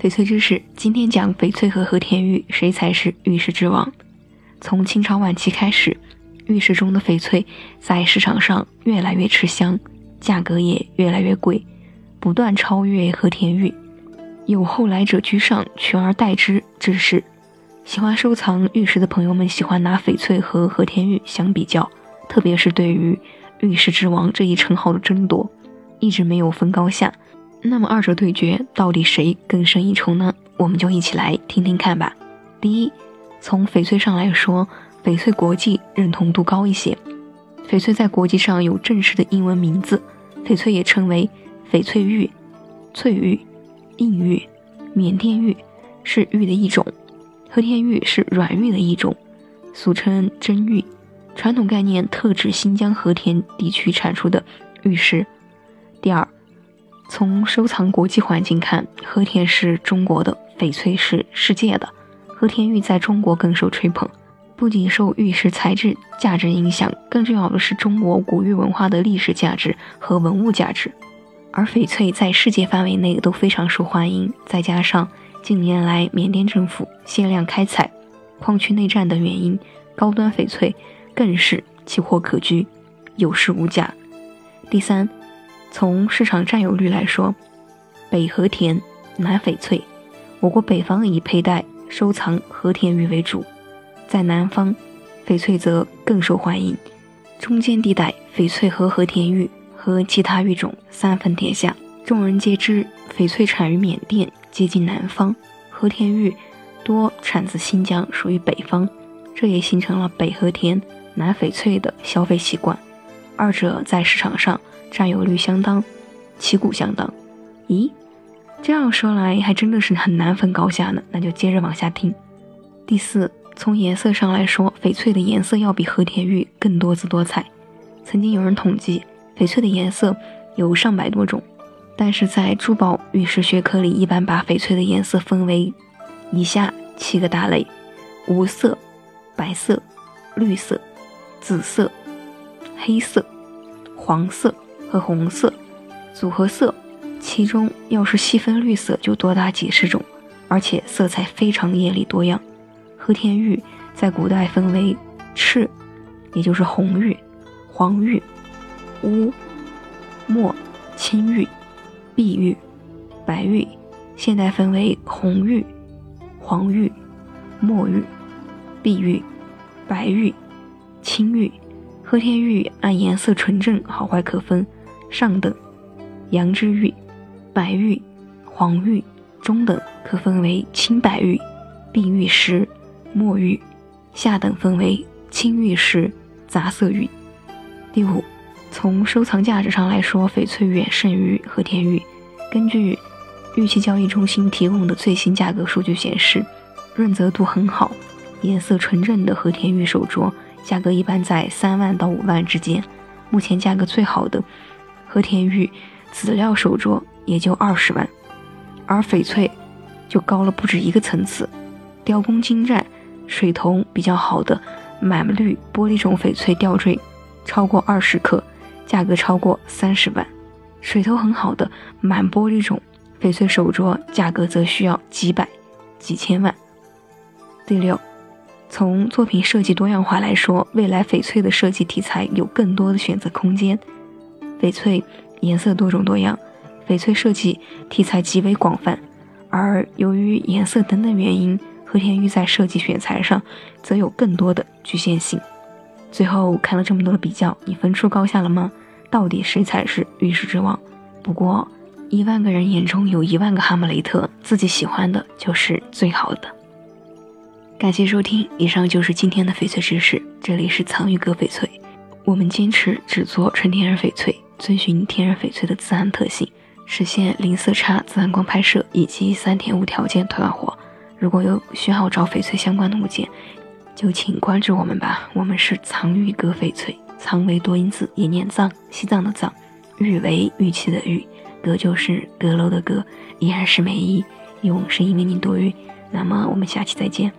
翡翠知识，今天讲翡翠和和田玉谁才是玉石之王。从清朝晚期开始，玉石中的翡翠在市场上越来越吃香，价格也越来越贵，不断超越和田玉，有后来者居上，取而代之之势。喜欢收藏玉石的朋友们喜欢拿翡翠和和田玉相比较，特别是对于玉石之王这一称号的争夺，一直没有分高下。那么二者对决，到底谁更胜一筹呢？我们就一起来听听看吧。第一，从翡翠上来说，翡翠国际认同度高一些。翡翠在国际上有正式的英文名字，翡翠也称为翡翠玉、翠玉、硬玉、缅甸玉，是玉的一种；和田玉是软玉的一种，俗称真玉。传统概念特指新疆和田地区产出的玉石。第二。从收藏国际环境看，和田是中国的，翡翠是世界的。和田玉在中国更受吹捧，不仅受玉石材质价值影响，更重要的是中国古玉文化的历史价值和文物价值。而翡翠在世界范围内都非常受欢迎，再加上近年来缅甸政府限量开采、矿区内战等原因，高端翡翠更是奇货可居，有市无价。第三。从市场占有率来说，北和田，南翡翠。我国北方以佩戴、收藏和田玉为主，在南方，翡翠则更受欢迎。中间地带，翡翠和和田玉和其他玉种三分天下。众人皆知，翡翠产于缅甸，接近南方；和田玉多产自新疆，属于北方。这也形成了北和田、南翡翠的消费习惯。二者在市场上。占有率相当，旗鼓相当。咦，这样说来还真的是很难分高下呢。那就接着往下听。第四，从颜色上来说，翡翠的颜色要比和田玉更多姿多彩。曾经有人统计，翡翠的颜色有上百多种。但是在珠宝玉石学科里，一般把翡翠的颜色分为以下七个大类：无色、白色、绿色、紫色、黑色、黄色。和红色组合色，其中要是细分绿色就多达几十种，而且色彩非常艳丽多样。和田玉在古代分为赤，也就是红玉、黄玉、乌、墨、青玉、碧玉、白玉；现代分为红玉、黄玉、墨玉、碧玉、白玉、青玉。和田玉按颜色纯正好坏可分。上等，羊脂玉、白玉、黄玉；中等可分为青白玉、碧玉石、墨玉；下等分为青玉石、杂色玉。第五，从收藏价值上来说，翡翠远胜于和田玉。根据玉器交易中心提供的最新价格数据显示，润泽度很好、颜色纯正的和田玉手镯价格一般在三万到五万之间。目前价格最好的。和田玉籽料手镯也就二十万，而翡翠就高了不止一个层次，雕工精湛、水头比较好的满绿玻璃种翡翠吊坠，超过二十克，价格超过三十万；水头很好的满玻璃种翡翠手镯，价格则需要几百、几千万。第六，从作品设计多样化来说，未来翡翠的设计题材有更多的选择空间。翡翠颜色多种多样，翡翠设计题材极为广泛，而由于颜色等等原因，和田玉在设计选材上则有更多的局限性。最后看了这么多的比较，你分出高下了吗？到底谁才是玉石之王？不过一万个人眼中有一万个哈姆雷特，自己喜欢的就是最好的。感谢收听，以上就是今天的翡翠知识。这里是藏玉阁翡翠，我们坚持只做纯天然翡翠。遵循天然翡翠的自然特性，实现零色差自然光拍摄以及三天无条件退换货。如果有需要找翡翠相关的物件，就请关注我们吧。我们是藏玉阁翡翠，藏为多音字，也念藏，西藏的藏；玉为玉器的玉，阁就是阁楼的阁。依然是美一，用是因为你多玉。那么我们下期再见。